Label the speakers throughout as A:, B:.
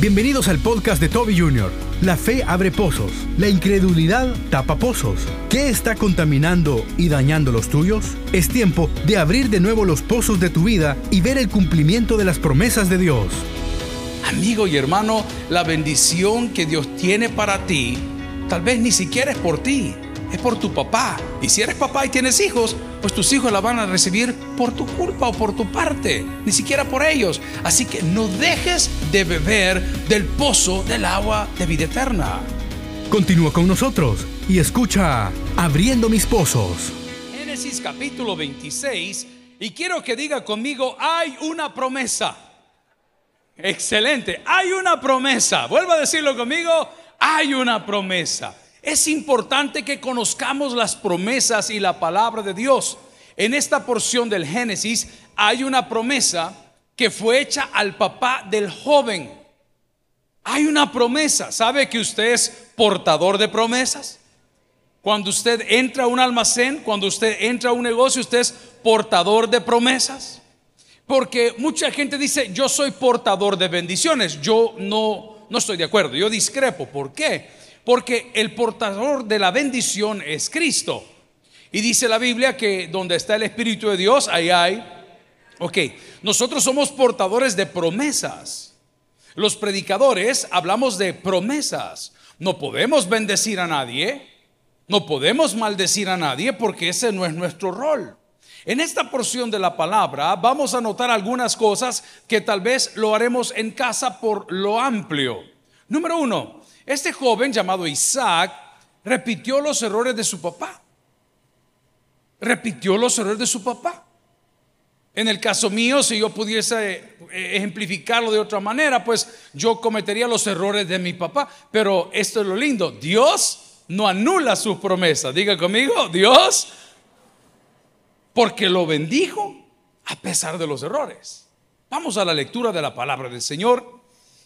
A: Bienvenidos al podcast de Toby Jr. La fe abre pozos, la incredulidad tapa pozos. ¿Qué está contaminando y dañando los tuyos? Es tiempo de abrir de nuevo los pozos de tu vida y ver el cumplimiento de las promesas de Dios.
B: Amigo y hermano, la bendición que Dios tiene para ti, tal vez ni siquiera es por ti, es por tu papá. Y si eres papá y tienes hijos, pues tus hijos la van a recibir por tu culpa o por tu parte, ni siquiera por ellos. Así que no dejes de beber del pozo del agua de vida eterna.
A: Continúa con nosotros y escucha Abriendo mis pozos.
B: Génesis capítulo 26 y quiero que diga conmigo, hay una promesa. Excelente, hay una promesa. Vuelvo a decirlo conmigo, hay una promesa. Es importante que conozcamos las promesas y la palabra de Dios. En esta porción del Génesis hay una promesa que fue hecha al papá del joven. Hay una promesa. ¿Sabe que usted es portador de promesas? Cuando usted entra a un almacén, cuando usted entra a un negocio, usted es portador de promesas. Porque mucha gente dice, yo soy portador de bendiciones. Yo no, no estoy de acuerdo, yo discrepo. ¿Por qué? Porque el portador de la bendición es Cristo. Y dice la Biblia que donde está el Espíritu de Dios, ahí hay. Ok, nosotros somos portadores de promesas. Los predicadores hablamos de promesas. No podemos bendecir a nadie, no podemos maldecir a nadie porque ese no es nuestro rol. En esta porción de la palabra vamos a notar algunas cosas que tal vez lo haremos en casa por lo amplio. Número uno, este joven llamado Isaac repitió los errores de su papá. Repitió los errores de su papá. En el caso mío, si yo pudiese eh, ejemplificarlo de otra manera, pues yo cometería los errores de mi papá. Pero esto es lo lindo, Dios no anula sus promesas. Diga conmigo, Dios, porque lo bendijo a pesar de los errores. Vamos a la lectura de la palabra del Señor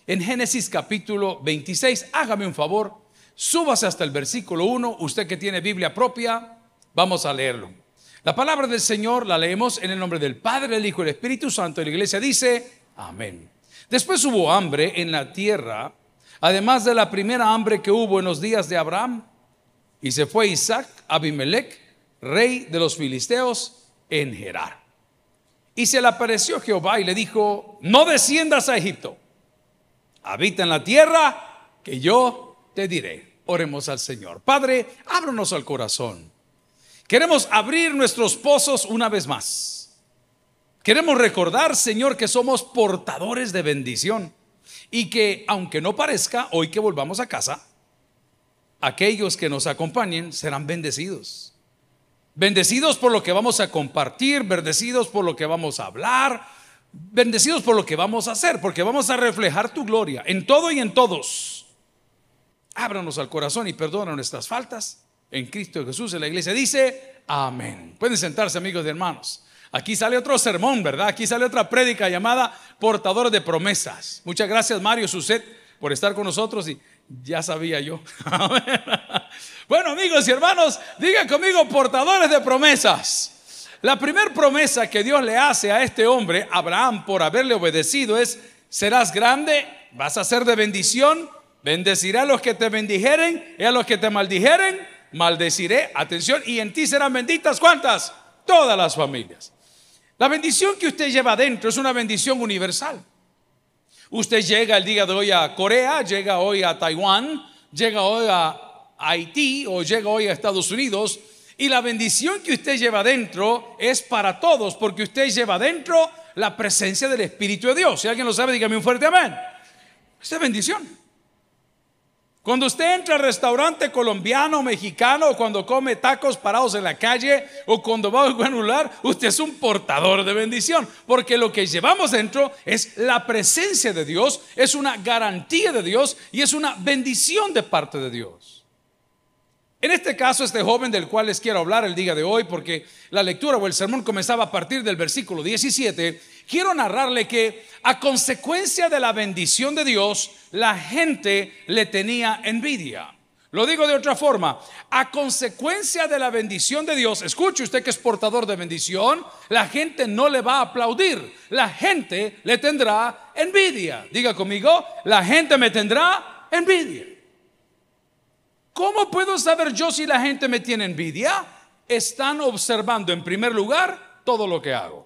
B: en Génesis capítulo 26. Hágame un favor, súbase hasta el versículo 1, usted que tiene Biblia propia, vamos a leerlo. La palabra del Señor la leemos en el nombre del Padre, el Hijo y el Espíritu Santo. Y la iglesia dice, amén. Después hubo hambre en la tierra, además de la primera hambre que hubo en los días de Abraham. Y se fue Isaac Abimelech, rey de los filisteos, en Gerar. Y se le apareció Jehová y le dijo, no desciendas a Egipto habita en la tierra que yo te diré. Oremos al Señor. Padre, ábranos al corazón. Queremos abrir nuestros pozos una vez más. Queremos recordar, Señor, que somos portadores de bendición y que, aunque no parezca, hoy que volvamos a casa, aquellos que nos acompañen serán bendecidos. Bendecidos por lo que vamos a compartir, bendecidos por lo que vamos a hablar, bendecidos por lo que vamos a hacer, porque vamos a reflejar tu gloria en todo y en todos. Ábranos al corazón y perdona nuestras faltas. En Cristo Jesús, en la iglesia dice, amén. Pueden sentarse amigos y hermanos. Aquí sale otro sermón, ¿verdad? Aquí sale otra prédica llamada Portador de Promesas. Muchas gracias Mario Suset por estar con nosotros y ya sabía yo. bueno amigos y hermanos, digan conmigo portadores de promesas. La primera promesa que Dios le hace a este hombre, Abraham, por haberle obedecido es, serás grande, vas a ser de bendición, bendeciré a los que te bendijeren y a los que te maldijeren, maldeciré, atención, y en ti serán benditas cuántas? Todas las familias. La bendición que usted lleva adentro es una bendición universal. Usted llega el día de hoy a Corea, llega hoy a Taiwán, llega hoy a Haití o llega hoy a Estados Unidos y la bendición que usted lleva dentro es para todos, porque usted lleva dentro la presencia del Espíritu de Dios. Si alguien lo sabe, dígame un fuerte amén. Esta es bendición. Cuando usted entra al restaurante colombiano, mexicano, o cuando come tacos parados en la calle, o cuando va a un lugar, usted es un portador de bendición. Porque lo que llevamos dentro es la presencia de Dios, es una garantía de Dios y es una bendición de parte de Dios. En este caso, este joven del cual les quiero hablar el día de hoy, porque la lectura o el sermón comenzaba a partir del versículo 17, quiero narrarle que a consecuencia de la bendición de Dios, la gente le tenía envidia. Lo digo de otra forma, a consecuencia de la bendición de Dios, escuche usted que es portador de bendición, la gente no le va a aplaudir, la gente le tendrá envidia. Diga conmigo, la gente me tendrá envidia. ¿Cómo puedo saber yo si la gente me tiene envidia? Están observando en primer lugar todo lo que hago.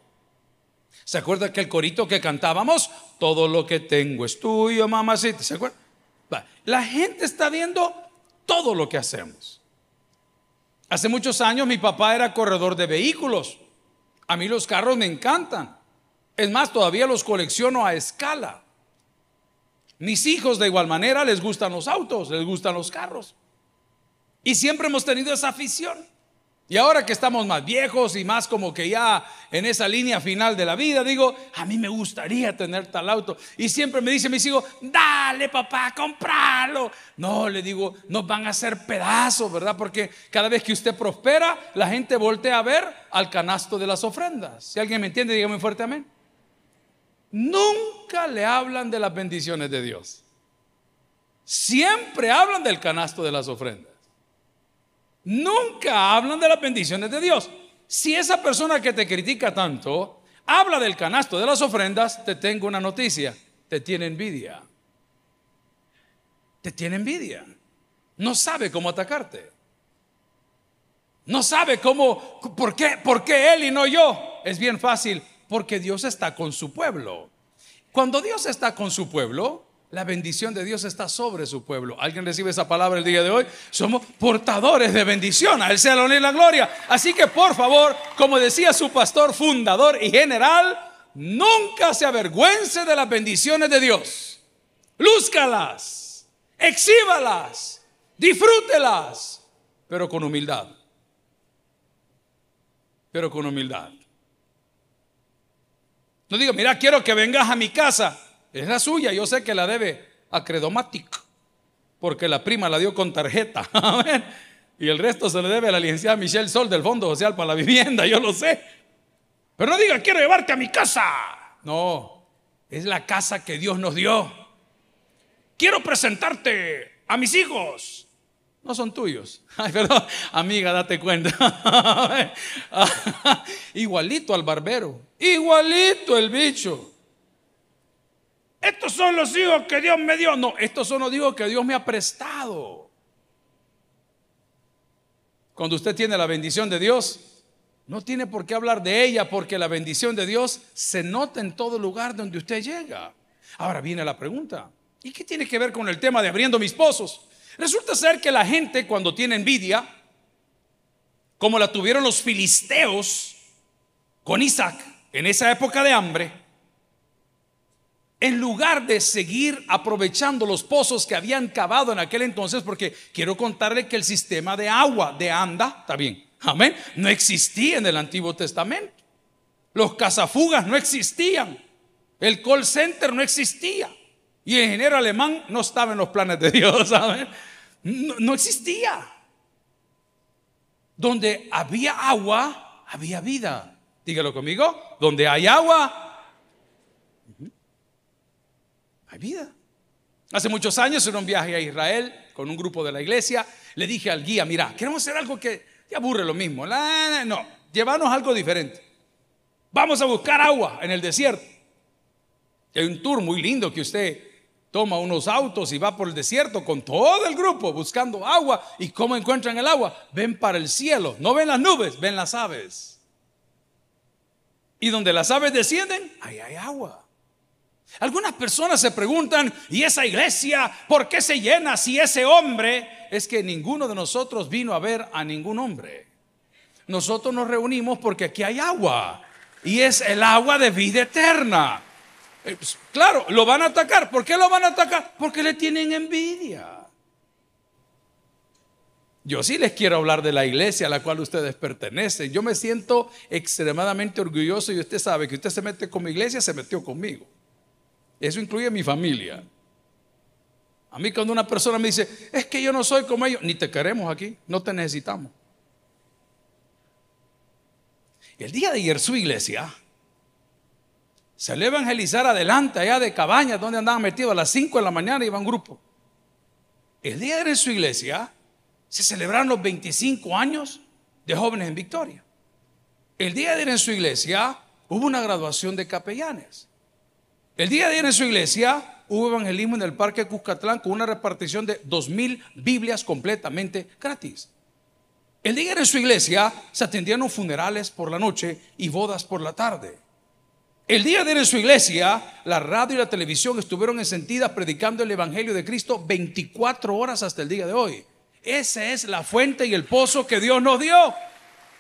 B: ¿Se acuerda que el corito que cantábamos? Todo lo que tengo es tuyo, mamacita. ¿Se acuerda? La gente está viendo todo lo que hacemos. Hace muchos años mi papá era corredor de vehículos. A mí los carros me encantan. Es más, todavía los colecciono a escala. Mis hijos de igual manera les gustan los autos, les gustan los carros. Y siempre hemos tenido esa afición. Y ahora que estamos más viejos y más como que ya en esa línea final de la vida, digo, a mí me gustaría tener tal auto. Y siempre me dice mis hijos, dale papá, compralo. No, le digo, nos van a hacer pedazos, ¿verdad? Porque cada vez que usted prospera, la gente voltea a ver al canasto de las ofrendas. Si alguien me entiende, dígame fuerte amén. Nunca le hablan de las bendiciones de Dios. Siempre hablan del canasto de las ofrendas. Nunca hablan de las bendiciones de Dios. Si esa persona que te critica tanto habla del canasto de las ofrendas, te tengo una noticia, te tiene envidia. Te tiene envidia. No sabe cómo atacarte. No sabe cómo, ¿por qué, por qué él y no yo? Es bien fácil, porque Dios está con su pueblo. Cuando Dios está con su pueblo, la bendición de Dios está sobre su pueblo. ¿Alguien recibe esa palabra el día de hoy? Somos portadores de bendición. A Él sea la y la gloria. Así que por favor, como decía su pastor fundador y general, nunca se avergüence de las bendiciones de Dios. Lúzcalas, exhíbalas, disfrútelas, pero con humildad. Pero con humildad. No digo, mira, quiero que vengas a mi casa. Es la suya, yo sé que la debe a Credomatic, porque la prima la dio con tarjeta. y el resto se le debe a la licenciada Michelle Sol del Fondo Social para la Vivienda, yo lo sé. Pero no diga, quiero llevarte a mi casa. No, es la casa que Dios nos dio. Quiero presentarte a mis hijos. No son tuyos. Ay, perdón, amiga, date cuenta. igualito al barbero, igualito el bicho. Estos son los hijos que Dios me dio. No, estos son los hijos que Dios me ha prestado. Cuando usted tiene la bendición de Dios, no tiene por qué hablar de ella porque la bendición de Dios se nota en todo lugar donde usted llega. Ahora viene la pregunta, ¿y qué tiene que ver con el tema de abriendo mis pozos? Resulta ser que la gente cuando tiene envidia, como la tuvieron los filisteos con Isaac en esa época de hambre, en lugar de seguir aprovechando los pozos que habían cavado en aquel entonces, porque quiero contarle que el sistema de agua de anda, está bien, amén, no existía en el Antiguo Testamento. Los cazafugas no existían. El call center no existía. Y el ingeniero alemán no estaba en los planes de Dios, ¿saben? No, no existía. Donde había agua, había vida. Dígalo conmigo. Donde hay agua, hay vida. Hace muchos años en un viaje a Israel con un grupo de la iglesia, le dije al guía, mira, queremos hacer algo que te aburre lo mismo. No, llevarnos algo diferente. Vamos a buscar agua en el desierto. hay un tour muy lindo que usted toma unos autos y va por el desierto con todo el grupo buscando agua. ¿Y cómo encuentran el agua? Ven para el cielo. No ven las nubes, ven las aves. Y donde las aves descienden, ahí hay agua. Algunas personas se preguntan, ¿y esa iglesia por qué se llena si ese hombre es que ninguno de nosotros vino a ver a ningún hombre? Nosotros nos reunimos porque aquí hay agua y es el agua de vida eterna. Eh, pues, claro, lo van a atacar. ¿Por qué lo van a atacar? Porque le tienen envidia. Yo sí les quiero hablar de la iglesia a la cual ustedes pertenecen. Yo me siento extremadamente orgulloso y usted sabe que usted se mete con mi iglesia, se metió conmigo. Eso incluye mi familia. A mí cuando una persona me dice, es que yo no soy como ellos, ni te queremos aquí, no te necesitamos. El día de ayer su iglesia se le evangelizar adelante, allá de cabañas, donde andaban metidos a las 5 de la mañana, iban grupo. El día de ayer en su iglesia se celebraron los 25 años de jóvenes en Victoria. El día de ayer en su iglesia hubo una graduación de capellanes. El día de ayer en su iglesia hubo evangelismo en el Parque Cuscatlán con una repartición de dos mil Biblias completamente gratis. El día de ayer en su iglesia se atendieron funerales por la noche y bodas por la tarde. El día de ayer en su iglesia, la radio y la televisión estuvieron encendidas predicando el Evangelio de Cristo 24 horas hasta el día de hoy. Esa es la fuente y el pozo que Dios nos dio.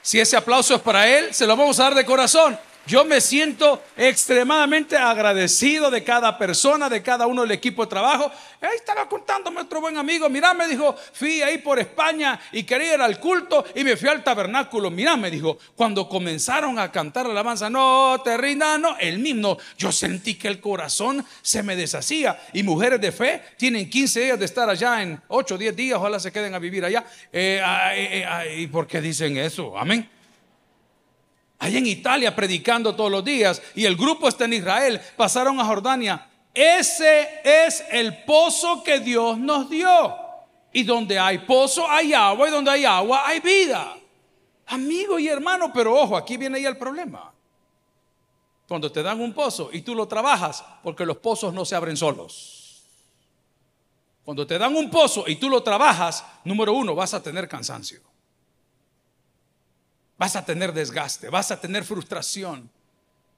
B: Si ese aplauso es para Él, se lo vamos a dar de corazón. Yo me siento extremadamente agradecido de cada persona, de cada uno del equipo de trabajo. Ahí estaba contándome otro buen amigo. Mirá, me dijo, fui ahí por España y quería ir al culto y me fui al tabernáculo. Mirá, me dijo, cuando comenzaron a cantar la alabanza, no te rindas, no, el mismo. Yo sentí que el corazón se me deshacía. Y mujeres de fe tienen 15 días de estar allá en 8 o 10 días, ojalá se queden a vivir allá. Eh, eh, eh, ¿Y por qué dicen eso? Amén allá en Italia predicando todos los días y el grupo está en Israel, pasaron a Jordania. Ese es el pozo que Dios nos dio. Y donde hay pozo hay agua y donde hay agua hay vida. Amigo y hermano, pero ojo, aquí viene ya el problema. Cuando te dan un pozo y tú lo trabajas, porque los pozos no se abren solos. Cuando te dan un pozo y tú lo trabajas, número uno, vas a tener cansancio. Vas a tener desgaste, vas a tener frustración.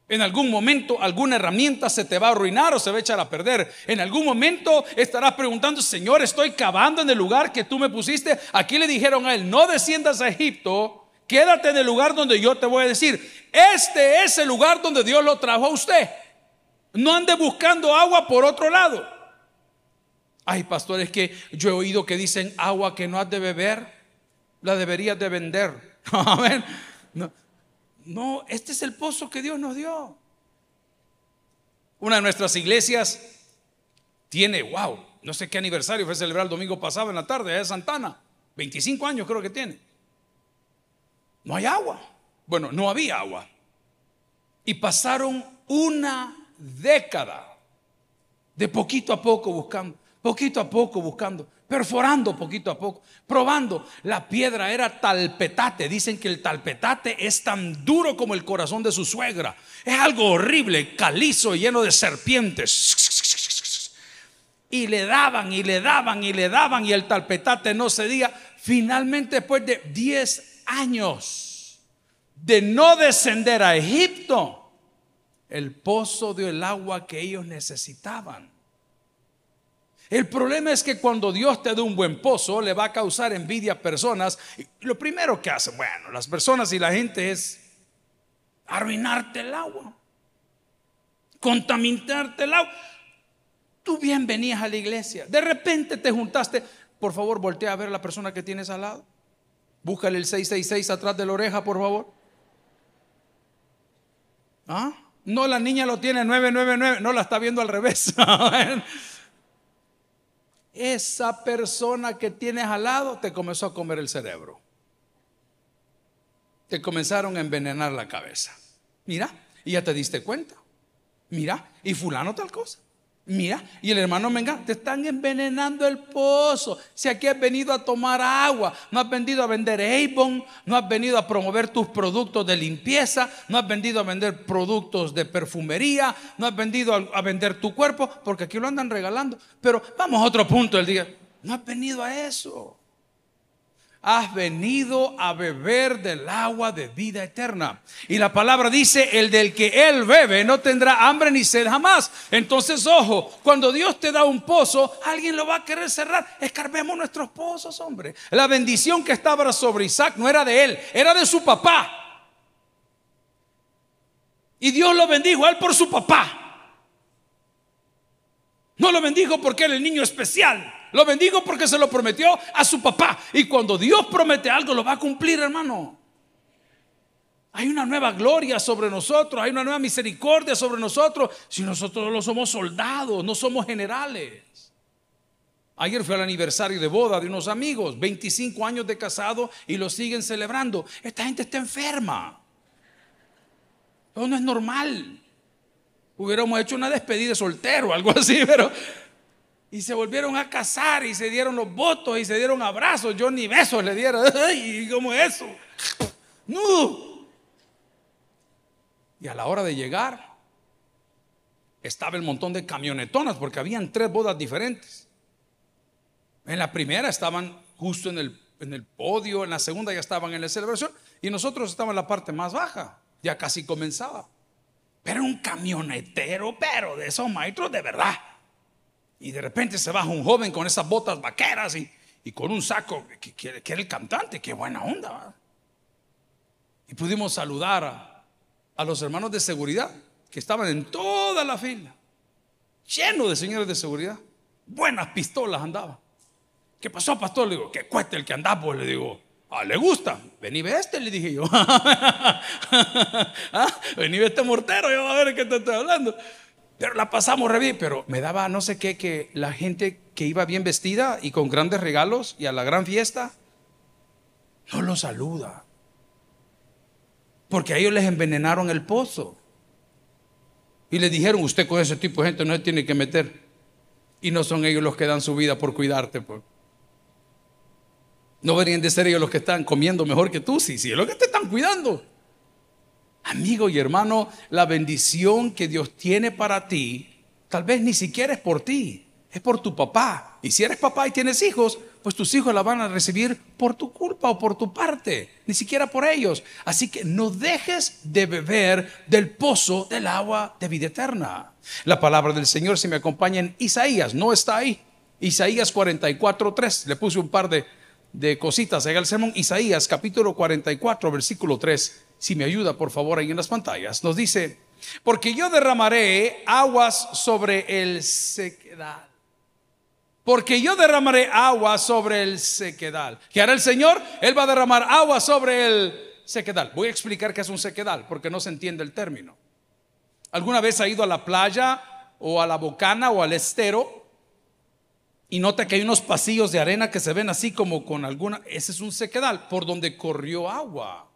B: En algún momento alguna herramienta se te va a arruinar o se va a echar a perder. En algún momento estarás preguntando, Señor, estoy cavando en el lugar que tú me pusiste. Aquí le dijeron a él, no desciendas a Egipto, quédate en el lugar donde yo te voy a decir. Este es el lugar donde Dios lo trajo a usted. No ande buscando agua por otro lado. Hay pastores que yo he oído que dicen agua que no has de beber, la deberías de vender. No, no, este es el pozo que Dios nos dio. Una de nuestras iglesias tiene, wow, no sé qué aniversario fue celebrar el domingo pasado en la tarde, allá de Santana. 25 años creo que tiene. No hay agua. Bueno, no había agua. Y pasaron una década de poquito a poco buscando, poquito a poco buscando perforando poquito a poco, probando. La piedra era talpetate. Dicen que el talpetate es tan duro como el corazón de su suegra. Es algo horrible, calizo, lleno de serpientes. Y le daban y le daban y le daban y el talpetate no cedía. Finalmente, después de 10 años de no descender a Egipto, el pozo dio el agua que ellos necesitaban. El problema es que cuando Dios te da un buen pozo, le va a causar envidia a personas. lo primero que hacen, bueno, las personas y la gente es arruinarte el agua, contaminarte el agua. Tú bien venías a la iglesia, de repente te juntaste. Por favor, voltea a ver a la persona que tienes al lado. Búscale el 666 atrás de la oreja, por favor. ¿Ah? No, la niña lo tiene 999, no la está viendo al revés. esa persona que tienes al lado te comenzó a comer el cerebro. Te comenzaron a envenenar la cabeza. Mira, y ya te diste cuenta. Mira, y fulano tal cosa. Mira, y el hermano venga, te están envenenando el pozo. Si aquí has venido a tomar agua, no has venido a vender Avon, no has venido a promover tus productos de limpieza, no has venido a vender productos de perfumería, no has venido a, vender tu cuerpo, porque aquí lo andan regalando. Pero vamos a otro punto del día. No has venido a eso has venido a beber del agua de vida eterna. Y la palabra dice, el del que él bebe no tendrá hambre ni sed jamás. Entonces, ojo, cuando Dios te da un pozo, alguien lo va a querer cerrar. Escarbemos nuestros pozos, hombre. La bendición que estaba sobre Isaac no era de él, era de su papá. Y Dios lo bendijo a él por su papá. No lo bendijo porque era el niño especial. Lo bendigo porque se lo prometió a su papá. Y cuando Dios promete algo, lo va a cumplir, hermano. Hay una nueva gloria sobre nosotros, hay una nueva misericordia sobre nosotros. Si nosotros no somos soldados, no somos generales. Ayer fue el aniversario de boda de unos amigos, 25 años de casado y lo siguen celebrando. Esta gente está enferma. Eso no es normal. Hubiéramos hecho una despedida de soltero, algo así, pero Y se volvieron a casar y se dieron los votos y se dieron abrazos. Yo ni besos le dieron. Ay, ¿cómo eso? No. Y a la hora de llegar, estaba el montón de camionetonas porque habían tres bodas diferentes. En la primera estaban justo en el, en el podio, en la segunda ya estaban en la celebración y nosotros estábamos en la parte más baja. Ya casi comenzaba. Pero un camionetero, pero de esos maestros de verdad. Y de repente se baja un joven con esas botas vaqueras y, con un saco que, era el cantante. Qué buena onda. Y pudimos saludar a, los hermanos de seguridad que estaban en toda la fila, lleno de señores de seguridad. Buenas pistolas andaban. ¿Qué pasó, pastor? Le digo, que cueste el que anda, pues le digo, Ah, ¿Le gusta? Vení ve este, le dije yo. ¿Ah? Vení ve este mortero, yo a ver qué te estoy hablando. Pero la pasamos re bien, pero me daba no sé qué que la gente que iba bien vestida y con grandes regalos y a la gran fiesta, no lo saluda. Porque a ellos les envenenaron el pozo. Y le dijeron, usted con ese tipo de gente no se tiene que meter. Y no son ellos los que dan su vida por cuidarte. Pues. No deberían de ser ellos los que están comiendo mejor que tú, sí, sí, es lo que te están cuidando. Amigo y hermano, la bendición que Dios tiene para ti, tal vez ni siquiera es por ti, es por tu papá. Y si eres papá y tienes hijos, pues tus hijos la van a recibir por tu culpa o por tu parte, ni siquiera por ellos. Así que no dejes de beber del pozo del agua de vida eterna. La palabra del Señor, si me acompaña en Isaías, no está ahí. Isaías 44, 3. Le puse un par de de cositas en el sermón. Isaías capítulo 44, versículo 3. Si me ayuda, por favor, ahí en las pantallas. Nos dice, porque yo derramaré aguas sobre el sequedal. Porque yo derramaré agua sobre el sequedal. ¿Qué hará el Señor? Él va a derramar agua sobre el sequedal. Voy a explicar qué es un sequedal, porque no se entiende el término. ¿Alguna vez ha ido a la playa o a la bocana o al estero y nota que hay unos pasillos de arena que se ven así como con alguna, ese es un sequedal, por donde corrió agua,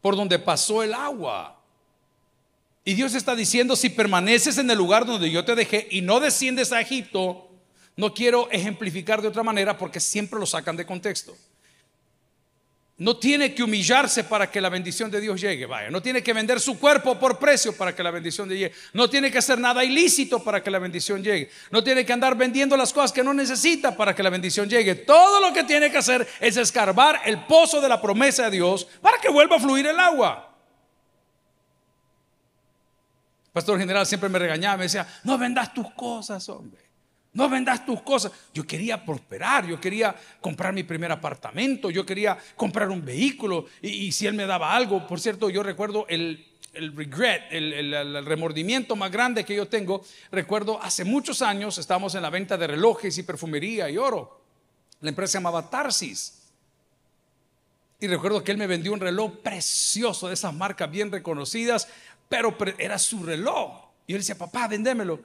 B: por donde pasó el agua. Y Dios está diciendo, si permaneces en el lugar donde yo te dejé y no desciendes a Egipto, no quiero ejemplificar de otra manera porque siempre lo sacan de contexto. No tiene que humillarse para que la bendición de Dios llegue, vaya. No tiene que vender su cuerpo por precio para que la bendición llegue. No tiene que hacer nada ilícito para que la bendición llegue. No tiene que andar vendiendo las cosas que no necesita para que la bendición llegue. Todo lo que tiene que hacer es escarbar el pozo de la promesa de Dios para que vuelva a fluir el agua. pastor general siempre me regañaba, me decía, no vendas tus cosas, hombre. No vendas tus cosas. Yo quería prosperar, yo quería comprar mi primer apartamento, yo quería comprar un vehículo. Y, si él me daba algo, por cierto, yo recuerdo el, regret, el, remordimiento más grande que yo tengo. Recuerdo hace muchos años, estábamos en la venta de relojes y perfumería y oro. La empresa se llamaba Tarsis. Y recuerdo que él me vendió un reloj precioso de esas marcas bien reconocidas, pero era su reloj. Y él decía, papá, vendémelo.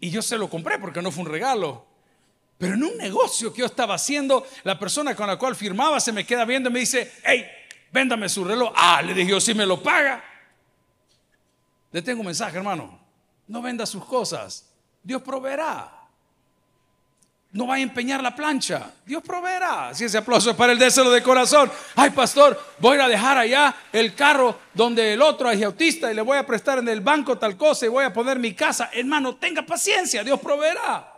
B: Y yo se lo compré porque no fue un regalo. Pero en un negocio que yo estaba haciendo, la persona con la cual firmaba se me queda viendo y me dice, hey, véndame su reloj. Ah, le dije yo, si me lo paga. Le tengo un mensaje, hermano. No venda sus cosas. Dios proveerá. No va a empeñar la plancha. Dios proveerá. Si ese aplauso es para el deseo de corazón. Ay, pastor, voy a dejar allá el carro donde el otro es autista y le voy a prestar en el banco tal cosa y voy a poner mi casa. Hermano, tenga paciencia. Dios proveerá.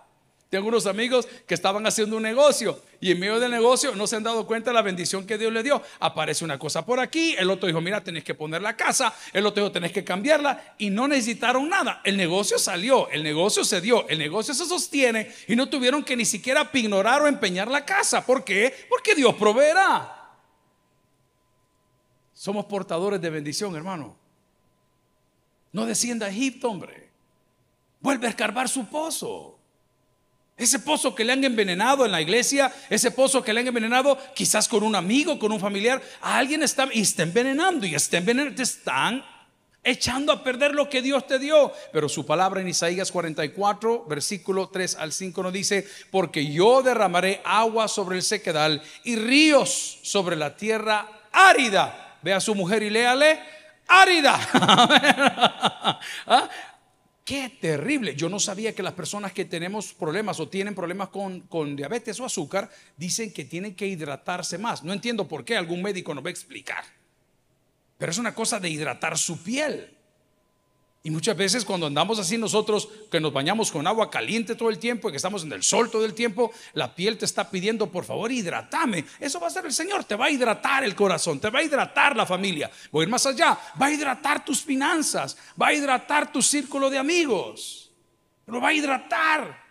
B: Tengo unos amigos que estaban haciendo un negocio y en medio del negocio no se han dado cuenta de la bendición que Dios le dio. Aparece una cosa por aquí, el otro dijo, mira, tenés que poner la casa, el otro dijo, tenés que cambiarla y no necesitaron nada. El negocio salió, el negocio se dio, el negocio se sostiene y no tuvieron que ni siquiera ignorar o empeñar la casa. ¿Por qué? Porque Dios proveerá. Somos portadores de bendición, hermano. No descienda a Egipto, hombre. Vuelve a escarbar su pozo. Ese pozo que le han envenenado en la iglesia, ese pozo que le han envenenado quizás con un amigo, con un familiar, a alguien está, y está envenenando y está envenenando, te están echando a perder lo que Dios te dio. Pero su palabra en Isaías 44, versículo 3 al 5 nos dice, porque yo derramaré agua sobre el sequedal y ríos sobre la tierra árida. Ve a su mujer y léale, árida. Qué terrible. Yo no sabía que las personas que tenemos problemas o tienen problemas con, con, diabetes o azúcar dicen que tienen que hidratarse más. No entiendo por qué, algún médico nos va a explicar. Pero es una cosa de hidratar su piel. Y muchas veces cuando andamos así nosotros, que nos bañamos con agua caliente todo el tiempo y que estamos en el sol todo el tiempo, la piel te está pidiendo, por favor, hidratame. Eso va a ser el Señor, te va a hidratar el corazón, te va a hidratar la familia. Voy a ir más allá, va a hidratar tus finanzas, va a hidratar tu círculo de amigos. Lo va a hidratar.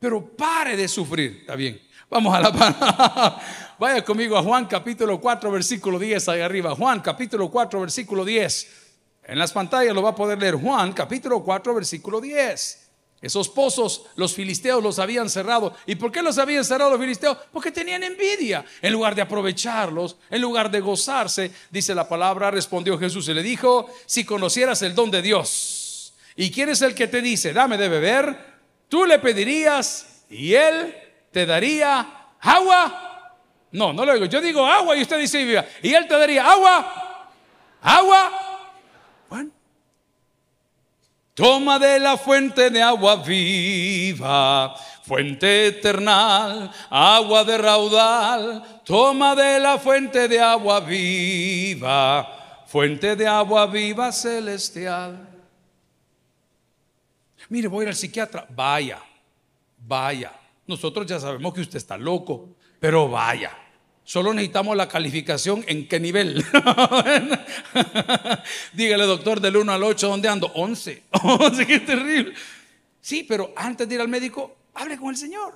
B: Pero pare de sufrir, está bien. Vamos a la Vaya conmigo a Juan capítulo 4, versículo 10, ahí arriba. Juan capítulo 4, versículo 10. En las pantallas lo va a poder leer Juan, capítulo 4, versículo 10. Esos pozos los filisteos los habían cerrado. ¿Y por qué los habían cerrado los filisteos? Porque tenían envidia. En lugar de aprovecharlos, en lugar de gozarse, dice la palabra, respondió Jesús y le dijo, si conocieras el don de Dios, ¿y quién es el que te dice, dame de beber? Tú le pedirías y él te daría agua. No, no lo digo. Yo digo agua y usted dice, y él te daría agua, agua Toma de la fuente de agua viva, fuente eternal, agua de raudal. Toma de la fuente de agua viva, fuente de agua viva celestial. Mire, voy a ir al psiquiatra. Vaya, vaya. Nosotros ya sabemos que usted está loco, pero vaya. Solo necesitamos la calificación en qué nivel. Dígale, doctor, del 1 al 8, ¿dónde ando? 11. 11, qué terrible. Sí, pero antes de ir al médico, hable con el Señor.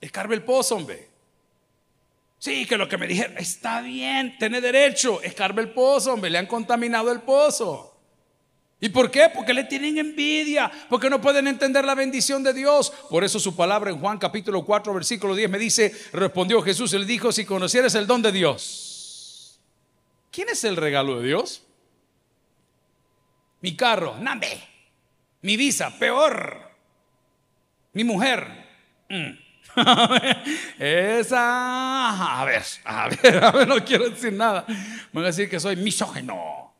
B: Escarbe el pozo, hombre. Sí, que lo que me dijeron, está bien, tiene derecho. Escarbe el pozo, hombre. Le han contaminado el pozo. ¿Y por qué? Porque le tienen envidia, porque no pueden entender la bendición de Dios. Por eso su palabra en Juan capítulo 4, versículo 10 me dice, respondió Jesús, él dijo, si conocieras el don de Dios. ¿Quién es el regalo de Dios? Mi carro, nambe. Mi visa, peor. Mi mujer. Mm. Esa, a ver, a ver, a ver, no quiero decir nada. Van a decir que soy misógeno.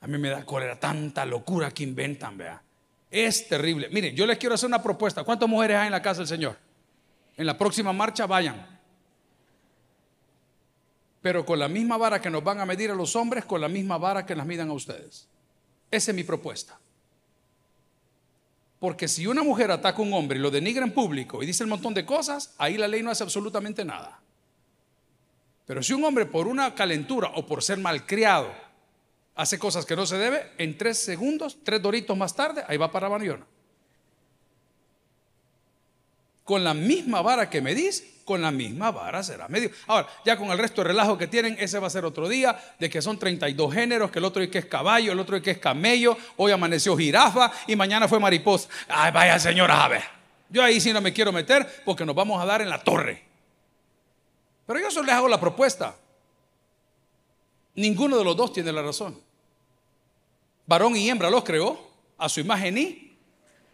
B: A mí me da cólera tanta locura que inventan, vea. Es terrible. Mire, yo les quiero hacer una propuesta. ¿Cuántas mujeres hay en la casa del Señor? En la próxima marcha vayan. Pero con la misma vara que nos van a medir a los hombres, con la misma vara que nos midan a ustedes. Esa es mi propuesta. Porque si una mujer ataca a un hombre y lo denigra en público y dice un montón de cosas, ahí la ley no hace absolutamente nada. Pero si un hombre por una calentura o por ser malcriado hace cosas que no se debe, en tres segundos, tres doritos más tarde, ahí va para Baniona. Con la misma vara que me medís, con la misma vara será medio. Ahora, ya con el resto de relajo que tienen, ese va a ser otro día, de que son 32 géneros, que el otro es que es caballo, el otro es que es camello, hoy amaneció jirafa y mañana fue mariposa. Ay, vaya señora, a ver. Yo ahí sí no me quiero meter porque nos vamos a dar en la torre. Pero yo solo les hago la propuesta. Ninguno de los dos tiene la razón varón y hembra los creó a su imagen y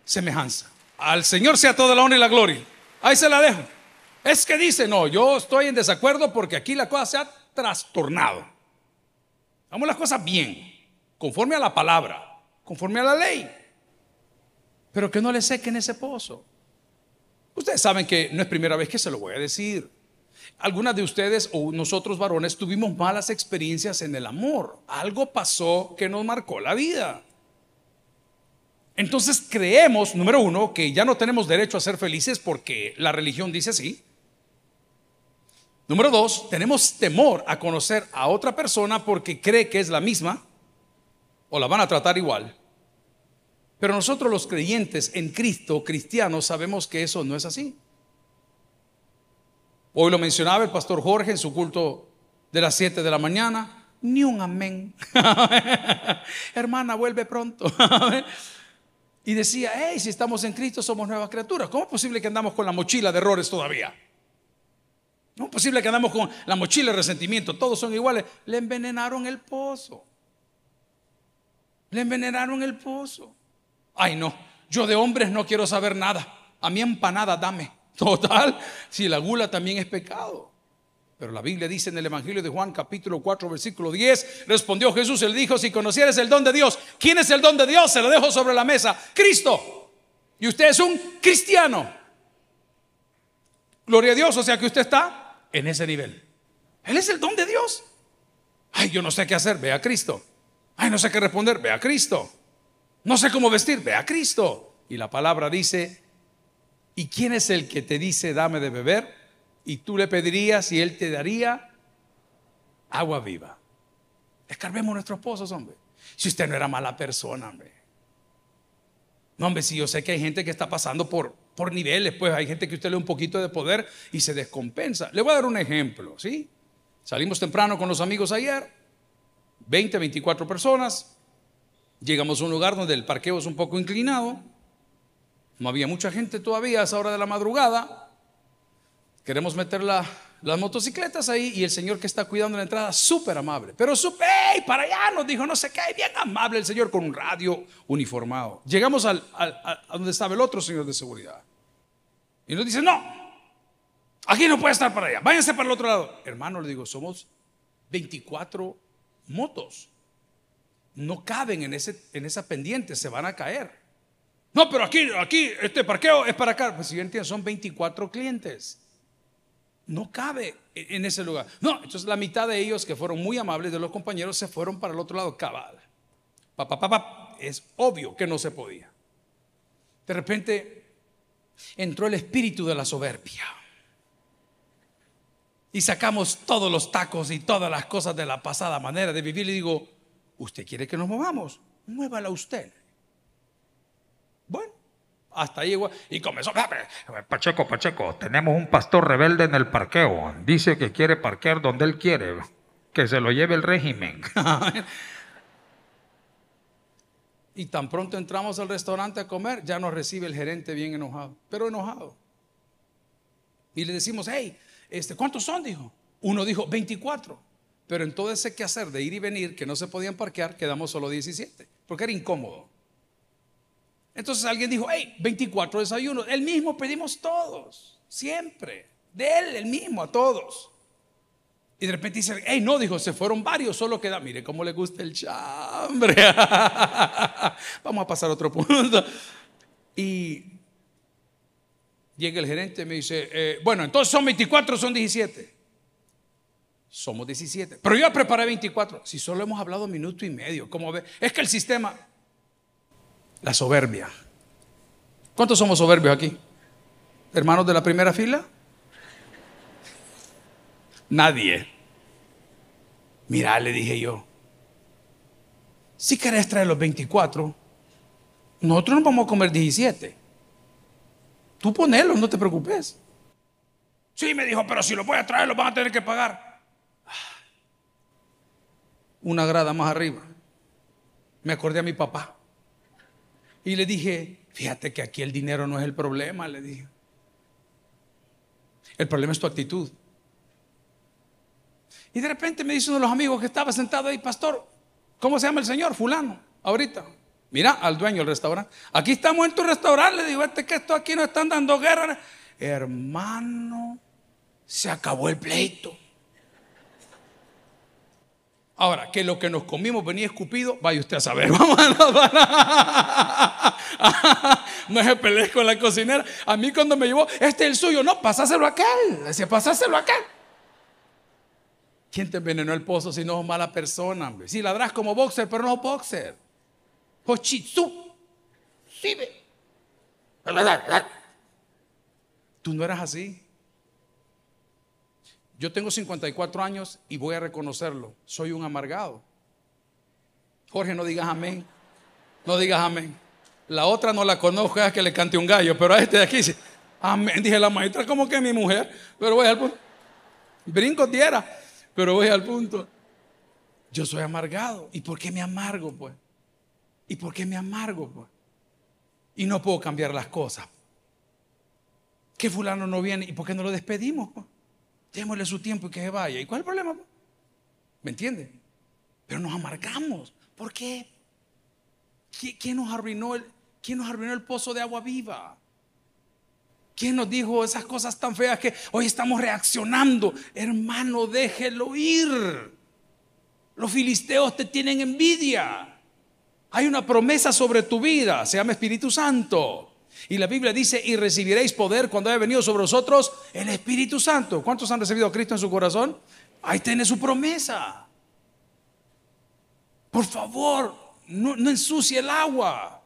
B: semejanza. Al Señor sea toda la honra y la gloria. Ahí se la dejo. Es que dice, no, yo estoy en desacuerdo porque aquí la cosa se ha trastornado. Hagamos las cosas bien, conforme a la palabra, conforme a la ley. Pero que no le sequen ese pozo. Ustedes saben que no es primera vez que se lo voy a decir. Algunas de ustedes o nosotros varones tuvimos malas experiencias en el amor. Algo pasó que nos marcó la vida. Entonces creemos, número uno, que ya no tenemos derecho a ser felices porque la religión dice así. Número dos, tenemos temor a conocer a otra persona porque cree que es la misma o la van a tratar igual. Pero nosotros los creyentes en Cristo, cristianos, sabemos que eso no es así. Hoy lo mencionaba el pastor Jorge en su culto de las 7 de la mañana. Ni un amén. Hermana, vuelve pronto. y decía, hey, si estamos en Cristo somos nuevas criaturas. ¿Cómo es posible que andamos con la mochila de errores todavía? ¿Cómo es posible que andamos con la mochila de resentimiento? Todos son iguales. Le envenenaron el pozo. Le envenenaron el pozo. Ay, no, yo de hombres no quiero saber nada. A mí empanada dame. Total, si la gula también es pecado. Pero la Biblia dice en el Evangelio de Juan capítulo 4 versículo 10, respondió Jesús le dijo, si conocieres el don de Dios, ¿quién es el don de Dios? Se lo dejo sobre la mesa, Cristo. Y usted es un cristiano. Gloria a Dios, o sea que usted está en ese nivel. Él es el don de Dios. Ay, yo no sé qué hacer, ve a Cristo. Ay, no sé qué responder, ve a Cristo. No sé cómo vestir, ve a Cristo. Y la palabra dice, ¿y quién es el que te dice dame de beber? Y tú le pedirías y él te daría agua viva. Escarbemos nuestros pozos, hombre. Si usted no era mala persona, hombre. No, hombre, si yo sé que hay gente que está pasando por, por niveles, pues hay gente que usted le da un poquito de poder y se descompensa. Le voy a dar un ejemplo, ¿sí? Salimos temprano con los amigos ayer, 20, 24 personas, Llegamos a un lugar donde el parqueo es un poco inclinado. No había mucha gente todavía a esa hora de la madrugada. Queremos meter las motocicletas ahí y el señor que está cuidando la entrada, súper amable. Pero súper, para allá nos dijo, no sé qué, bien amable el señor con un radio uniformado. Llegamos a donde estaba el otro señor de seguridad. Y nos dice, no, aquí no puede estar para allá, váyanse para el otro lado. Hermano, le digo, somos 24 motos no caben en, ese, en esa pendiente, se van a caer. No, pero aquí, aquí, este parqueo es para acá. Pues si yo entiendo, son 24 clientes. No cabe en ese lugar. No, entonces la mitad de ellos que fueron muy amables de los compañeros se fueron para el otro lado, cabal. Pa, Es obvio que no se podía. De repente entró el espíritu de la soberbia. Y sacamos todos los tacos y todas las cosas de la pasada manera de vivir. Y digo, ¿Usted quiere que nos movamos? Muévala usted. Hasta ahí y comenzó.
C: Pacheco, Pacheco, tenemos un pastor rebelde en el parqueo. Dice que quiere parquear donde él quiere. Que se lo lleve el régimen.
B: y tan pronto entramos al restaurante a comer, ya nos recibe el gerente bien enojado, pero enojado. Y le decimos, hey, este, ¿cuántos son? Dijo. Uno dijo, 24. Pero en todo ese quehacer de ir y venir, que no se podían parquear, quedamos solo 17, porque era incómodo. Entonces alguien dijo, hey, 24 desayunos, el mismo pedimos todos, siempre, de él, el mismo, a todos. Y de repente dice, hey, no, dijo, se fueron varios, solo queda, mire cómo le gusta el chambre. Vamos a pasar a otro punto. Y llega el gerente y me dice, eh, bueno, entonces son 24, son 17 somos 17. Pero yo preparé 24. Si solo hemos hablado minuto y medio, como ve, es que el sistema, la soberbia. ¿Cuántos somos soberbios aquí? ¿Hermanos de la primera fila? Nadie. Mira, le dije yo, si querés traer los 24, nosotros nos vamos a comer 17. Tú ponelos, no te preocupes. Sí, me dijo, pero si los voy a traer, los van a tener que pagar una grada más arriba. Me acordé a mi papá. Y le dije, fíjate que aquí el dinero no es el problema, le dije. El problema es tu actitud. Y de repente me dice uno de los amigos que estaba sentado ahí, pastor, ¿cómo se llama el señor? Fulano, ahorita. Mira al dueño del restaurante. Aquí estamos en tu restaurante. Le digo, este que esto aquí no están dando guerra. Hermano, se acabó el pleito. Ahora, que lo que nos comimos venía escupido, vaya usted a saber. Vamos a no se pelee con la cocinera. A mí cuando me llevó, este es el suyo, no, pasáselo a aquel. Decía, pasáselo a aquel. ¿Quién te envenenó el pozo si no es mala persona? Hombre? Si ladras como boxer, pero no boxer. Hochitsu. Sí, Tú no eras así. Yo tengo 54 años y voy a reconocerlo. Soy un amargado. Jorge, no digas amén. No digas amén. La otra no la conozco, es que le cante un gallo, pero a este de aquí sí. Amén. Dije la maestra como que mi mujer, pero voy al punto. Brinco tierra, pero voy al punto. Yo soy amargado. ¿Y por qué me amargo, pues? ¿Y por qué me amargo, pues? Y no puedo cambiar las cosas. Que fulano no viene? ¿Y por qué no lo despedimos, pues? Démosle su tiempo y que se vaya. ¿Y cuál es el problema? ¿Me entiende? Pero nos amargamos. ¿Por qué? ¿Quién nos arruinó el, quién nos arruinó el pozo de agua viva? ¿Quién nos dijo esas cosas tan feas que hoy estamos reaccionando? Hermano, déjelo ir. Los filisteos te tienen envidia. Hay una promesa sobre tu vida, se llama Espíritu Santo. Y la Biblia dice, y recibiréis poder cuando haya venido sobre vosotros el Espíritu Santo. ¿Cuántos han recibido a Cristo en su corazón? Ahí tiene su promesa. Por favor, no, ensucie el agua.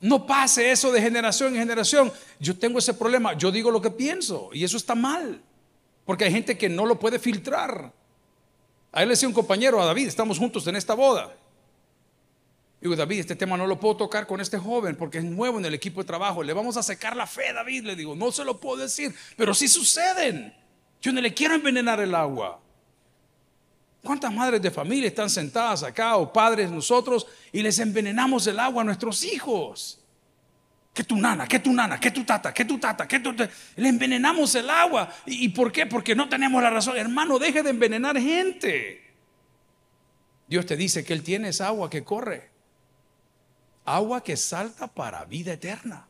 B: No pase eso de generación en generación. Yo tengo ese problema. Yo digo lo que pienso y eso está mal. Porque hay gente que no lo puede filtrar. A él le decía un compañero, a David, estamos juntos en esta boda. Digo, David, este tema no lo puedo tocar con este joven porque es nuevo en el equipo de trabajo. Le vamos a secar la fe, David. Le digo, no se lo puedo decir, pero sí suceden. Yo no le quiero envenenar el agua. ¿Cuántas madres de familia están sentadas acá o padres nosotros y les envenenamos el agua a nuestros hijos? Que tu nana, que tu nana, que tu tata, que tu tata, que tu Le envenenamos el agua. ¿Y por qué? Porque no tenemos la razón. Hermano, deje de envenenar gente. Dios te dice que Él tiene esa agua que corre. Agua que salta para vida eterna.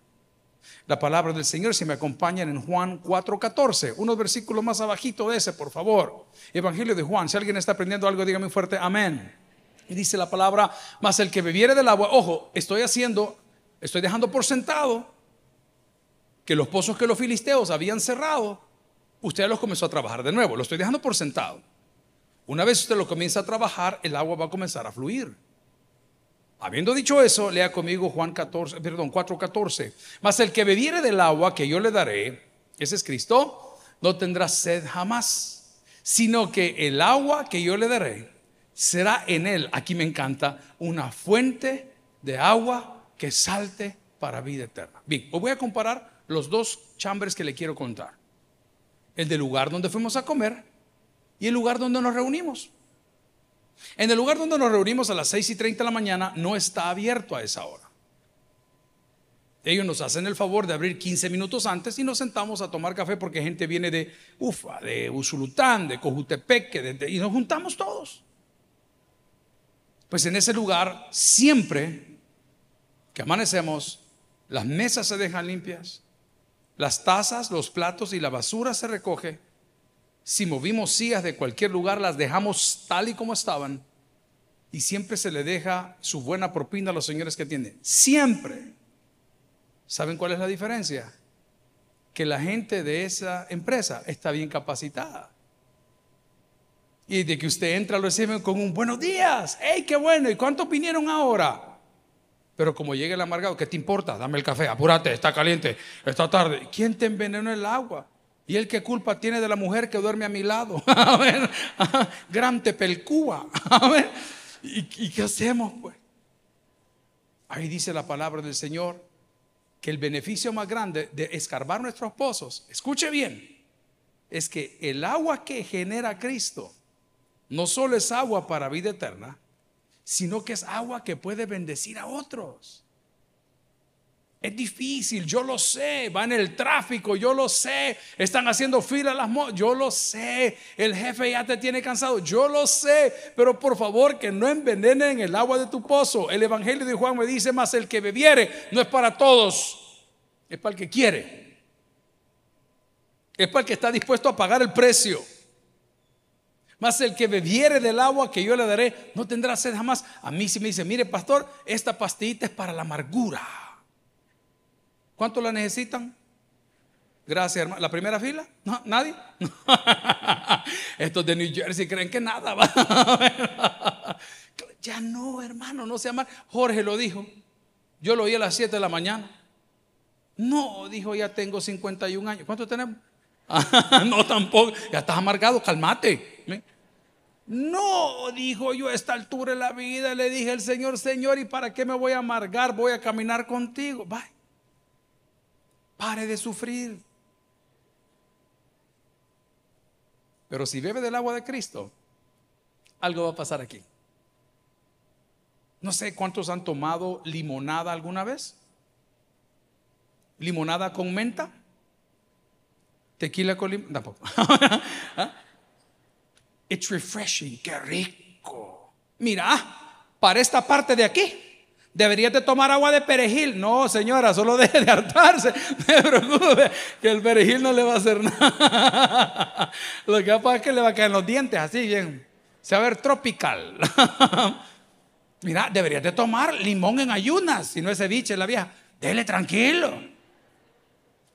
B: La palabra del Señor, si me acompañan en Juan 4:14, unos versículos más abajito de ese, por favor. Evangelio de Juan, si alguien está aprendiendo algo, dígame fuerte, amén. Y dice la palabra, más el que bebiere del agua, ojo, estoy haciendo, estoy dejando por sentado que los pozos que los filisteos habían cerrado, usted los comenzó a trabajar de nuevo, lo estoy dejando por sentado. Una vez usted lo comienza a trabajar, el agua va a comenzar a fluir. Habiendo dicho eso, lea conmigo Juan 14, perdón, 4:14. Mas el que bebiere del agua que yo le daré, ese es Cristo, no tendrá sed jamás, sino que el agua que yo le daré será en él, aquí me encanta, una fuente de agua que salte para vida eterna. Bien, os voy a comparar los dos chambres que le quiero contar. El del lugar donde fuimos a comer y el lugar donde nos reunimos. En el lugar donde nos reunimos a las 6 y 30 de la mañana no está abierto a esa hora. Ellos nos hacen el favor de abrir 15 minutos antes y nos sentamos a tomar café porque gente viene de Ufa, de Usulután, de Cojutepec, y nos juntamos todos. Pues en ese lugar siempre que amanecemos, las mesas se dejan limpias, las tazas, los platos y la basura se recoge si movimos sillas de cualquier lugar, las dejamos tal y como estaban. Y siempre se le deja su buena propina a los señores que atienden. Siempre. ¿Saben cuál es la diferencia? Que la gente de esa empresa está bien capacitada. Y de que usted entra, lo reciben con un buenos días. ¡Hey, qué bueno! ¿Y cuántos vinieron ahora? Pero como llega el amargado, ¿qué te importa? Dame el café, apúrate, está caliente, está tarde. ¿Quién te envenenó el agua? ¿Y él qué culpa tiene de la mujer que duerme a mi lado? A ver, gran tepelcúa. A ver, ¿y, qué hacemos pues? Ahí dice la palabra del Señor que el beneficio más grande de escarbar nuestros pozos, escuche bien, es que el agua que genera Cristo no solo es agua para vida eterna, sino que es agua que puede bendecir a otros. Es difícil, yo lo sé. Va en el tráfico, yo lo sé. Están haciendo fila las yo lo sé. El jefe ya te tiene cansado, yo lo sé. Pero por favor, que no envenenen el agua de tu pozo. El evangelio de Juan me dice: Más el que bebiere no es para todos, es para el que quiere. Es para el que está dispuesto a pagar el precio. Más el que bebiere del agua que yo le daré no tendrá sed jamás. A mí si me dice: Mire, pastor, esta pastillita es para la amargura. ¿Cuántos la necesitan? Gracias, hermano. ¿La primera fila? ¿No? ¿Nadie? Estos de New Jersey creen que nada va. ya no, hermano, no sea mal. Jorge lo dijo. Yo lo oí a las 7 de la mañana. No, dijo, ya tengo 51 años. ¿Cuántos tenemos? no, tampoco. Ya estás amargado, calmate. No, dijo yo a esta altura de la vida, le dije al Señor, Señor, ¿y para qué me voy a amargar? Voy a caminar contigo. Bye. Pare de sufrir. Pero si bebe del agua de Cristo, algo va a pasar aquí. No sé cuántos han tomado limonada alguna vez. Limonada con menta. Tequila con limón. Tampoco. ¿Ah? It's refreshing. Qué rico. Mira, para esta parte de aquí Deberías de tomar agua de perejil. No, señora, solo deje de hartarse. No preocupe, que el perejil no le va a hacer nada. Lo que va a pasar es que le va a caer los dientes así bien. Se va a ver tropical. Mira, deberías de tomar limón en ayunas, si no es ceviche la vieja. Dele tranquilo.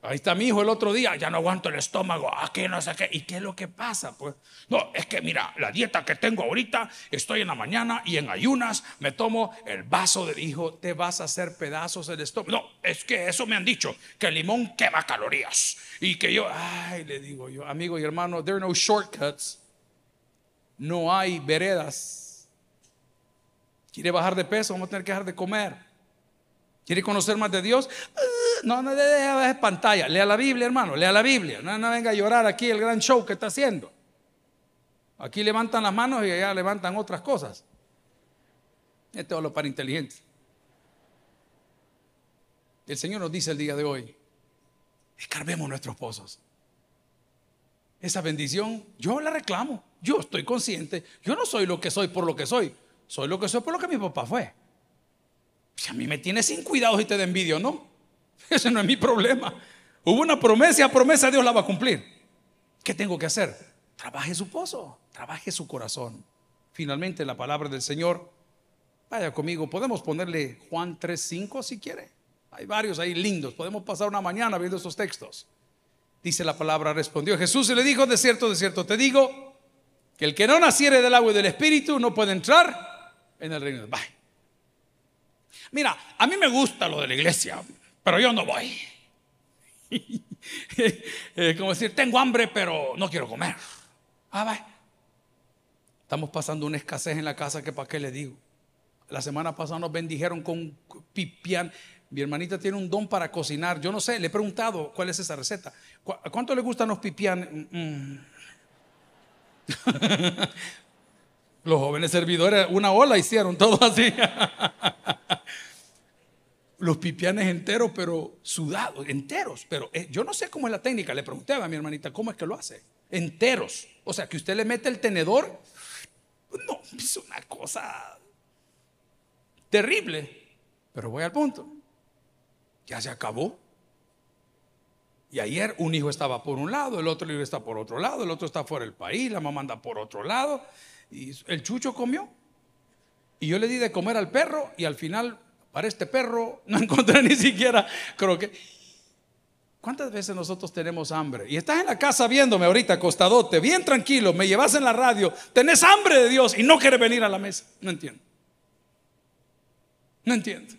B: Ahí está mi hijo el otro día, ya no aguanto el estómago, aquí no sé qué. ¿Y qué es lo que pasa? Pues no, es que mira, la dieta que tengo ahorita, estoy en la mañana y en ayunas me tomo el vaso del hijo, te vas a hacer pedazos el estómago. No, es que eso me han dicho, que el limón quema calorías. Y que yo, ay, le digo yo, amigo y hermano, there are no shortcuts. No hay veredas. ¿Quiere bajar de peso? Vamos a tener que dejar de comer. ¿Quiere conocer más de Dios? Uh, no, no deje pantalla. Lea la Biblia, hermano. Lea la Biblia. No, no venga a llorar aquí el gran show que está haciendo. Aquí levantan las manos y allá levantan otras cosas. Esto es lo para inteligentes. El Señor nos dice el día de hoy: escarbemos nuestros pozos. Esa bendición yo la reclamo. Yo estoy consciente. Yo no soy lo que soy por lo que soy. Soy lo que soy por lo que mi papá fue. Si a mí me tiene sin cuidado y te da envidia, ¿no? Ese no es mi problema. Hubo una promesa, promesa Dios la va a cumplir. ¿Qué tengo que hacer? Trabaje su pozo, trabaje su corazón. Finalmente la palabra del Señor, vaya conmigo, podemos ponerle Juan 3.5 si quiere. Hay varios ahí lindos, podemos pasar una mañana viendo esos textos. Dice la palabra, respondió Jesús y le dijo, de cierto, de cierto, te digo que el que no naciere del agua y del espíritu no puede entrar en el reino de Dios. Mira, a mí me gusta lo de la iglesia, pero yo no voy. Como decir, tengo hambre, pero no quiero comer. Ah, va. Estamos pasando una escasez en la casa que para qué le digo. La semana pasada nos bendijeron con pipián. Mi hermanita tiene un don para cocinar. Yo no sé, le he preguntado cuál es esa receta. ¿Cuánto le gustan los pipián? Mm. los jóvenes servidores, una ola hicieron todo así. los pipianes enteros, pero sudados, enteros. Pero eh, yo no sé cómo es la técnica. Le pregunté a mi hermanita, ¿cómo es que lo hace? Enteros. O sea, que usted le mete el tenedor. No, es una cosa terrible. Pero voy al punto. Ya se acabó. Y ayer un hijo estaba por un lado, el otro hijo está por otro lado, el otro está fuera del país, la mamá anda por otro lado. Y el chucho comió. Y yo le di de comer al perro y al final para este perro no encontré ni siquiera creo que ¿Cuántas veces nosotros tenemos hambre? Y estás en la casa viéndome ahorita acostadote, bien tranquilo, me llevas en la radio, tenés hambre de Dios y no quieres venir a la mesa. No entiendo. No entiendo.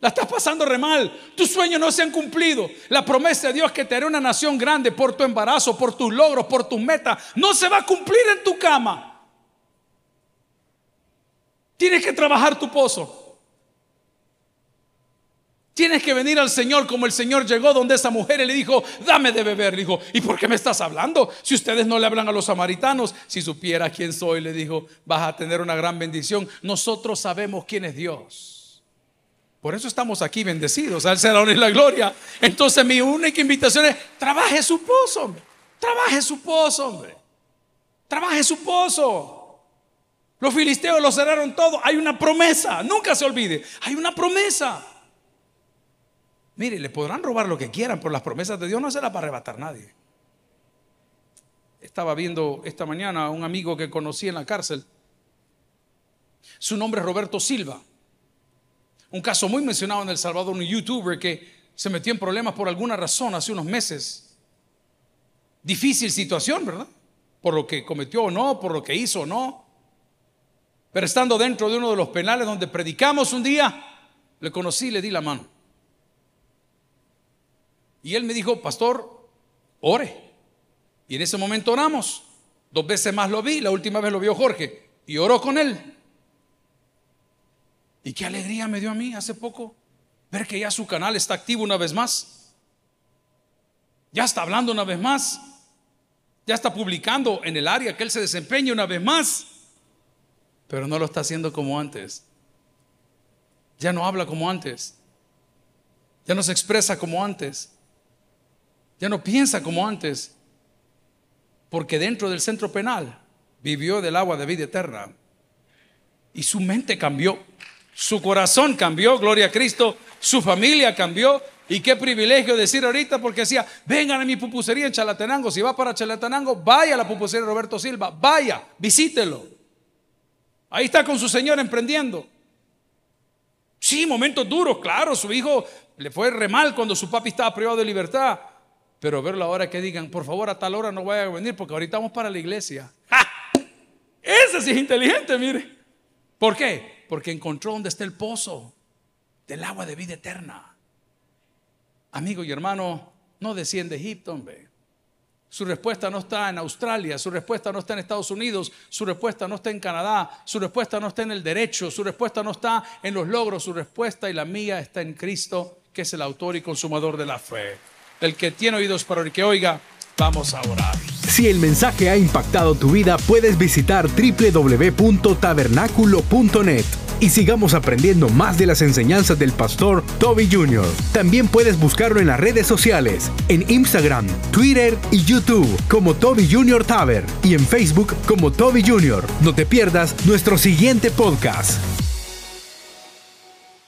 B: La estás pasando re mal. Tus sueños no se han cumplido. La promesa de Dios que te hará una nación grande por tu embarazo, por tus logros, por tus metas, no se va a cumplir en tu cama. Tienes que trabajar tu pozo. Tienes que venir al Señor como el Señor llegó donde esa mujer y le dijo, dame de beber. Le dijo, ¿y por qué me estás hablando? Si ustedes no le hablan a los samaritanos, si supiera quién soy, le dijo, vas a tener una gran bendición. Nosotros sabemos quién es Dios. Por eso estamos aquí bendecidos, al ser y la gloria. Entonces mi única invitación es, trabaje su pozo, hombre. Trabaje su pozo, hombre. Trabaje su pozo. Los filisteos lo cerraron todo. Hay una promesa, nunca se olvide. Hay una promesa. Mire, le podrán robar lo que quieran, pero las promesas de Dios no se las va a arrebatar nadie. Estaba viendo esta mañana a un amigo que conocí en la cárcel. Su nombre es Roberto Silva. Un caso muy mencionado en El Salvador, un youtuber que se metió en problemas por alguna razón hace unos meses. Difícil situación, ¿verdad? Por lo que cometió o no, por lo que hizo o no. Pero estando dentro de uno de los penales donde predicamos un día, le conocí y le di la mano. Y él me dijo, pastor, ore. Y en ese momento oramos. Dos veces más lo vi, la última vez lo vio Jorge. Y oró con él. Y qué alegría me dio a mí hace poco ver que ya su canal está activo una vez más. Ya está hablando una vez más. Ya está publicando en el área que él se desempeña una vez más. Pero no lo está haciendo como antes. Ya no habla como antes. Ya no se expresa como antes. Ya no piensa como antes, porque dentro del centro penal vivió del agua de vida eterna y su mente cambió. Su corazón cambió, gloria a Cristo. Su familia cambió. Y qué privilegio decir ahorita porque decía, vengan a mi pupusería en Chalatenango. Si va para Chalatenango, vaya a la pupusería Roberto Silva. Vaya, visítelo. Ahí está con su señor emprendiendo. Sí, momentos duros, claro. Su hijo le fue re mal cuando su papi estaba privado de libertad. Pero verlo ahora que digan, por favor, a tal hora no vaya a venir porque ahorita vamos para la iglesia. Ese sí es inteligente, mire. ¿Por qué? Porque encontró donde está el pozo del agua de vida eterna. Amigo y hermano, no desciende Egipto, hombre. Su respuesta no está en Australia, su respuesta no está en Estados Unidos, su respuesta no está en Canadá, su respuesta no está en el derecho, su respuesta no está en los logros, su respuesta y la mía está en Cristo, que es el autor y consumador de la fe. El que tiene oídos para el que oiga, vamos a orar.
A: Si el mensaje ha impactado tu vida, puedes visitar www.tabernaculo.net y sigamos aprendiendo más de las enseñanzas del pastor Toby Jr. También puedes buscarlo en las redes sociales, en Instagram, Twitter y YouTube como Toby Jr. Taber y en Facebook como Toby Jr. No te pierdas nuestro siguiente podcast.